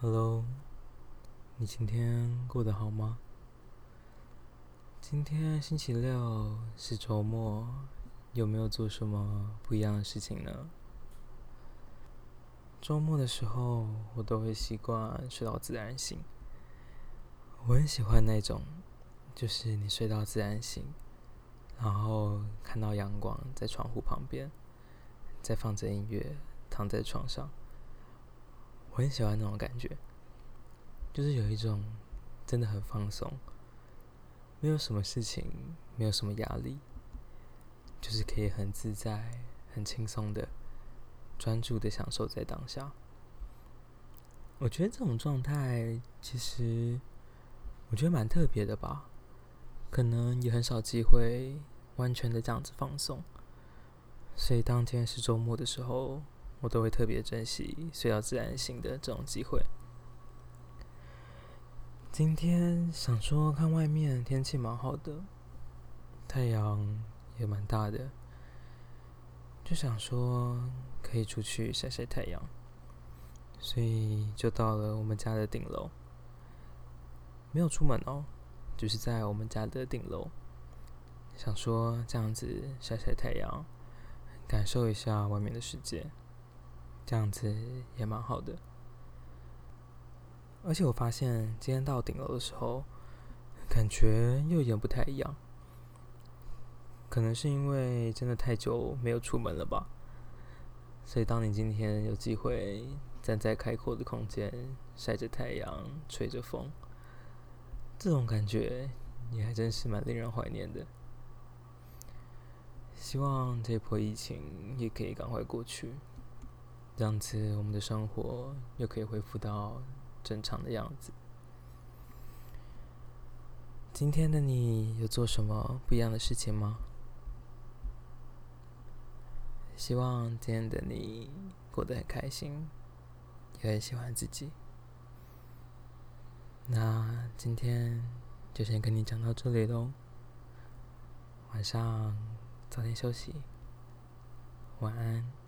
Hello，你今天过得好吗？今天星期六是周末，有没有做什么不一样的事情呢？周末的时候，我都会习惯睡到自然醒。我很喜欢那种，就是你睡到自然醒，然后看到阳光在窗户旁边，在放着音乐，躺在床上。我很喜欢那种感觉，就是有一种真的很放松，没有什么事情，没有什么压力，就是可以很自在、很轻松的专注的享受在当下。我觉得这种状态其实我觉得蛮特别的吧，可能也很少机会完全的这样子放松，所以当天是周末的时候。我都会特别珍惜睡到自然醒的这种机会。今天想说看外面天气蛮好的，太阳也蛮大的，就想说可以出去晒晒太阳，所以就到了我们家的顶楼。没有出门哦，就是在我们家的顶楼，想说这样子晒晒太阳，感受一下外面的世界。这样子也蛮好的，而且我发现今天到顶楼的时候，感觉又有点不太一样。可能是因为真的太久没有出门了吧，所以当你今天有机会站在开阔的空间，晒着太阳，吹着风，这种感觉也还真是蛮令人怀念的。希望这波疫情也可以赶快过去。这样子，我们的生活又可以恢复到正常的样子。今天的你有做什么不一样的事情吗？希望今天的你过得很开心，也很喜欢自己。那今天就先跟你讲到这里喽。晚上早点休息，晚安。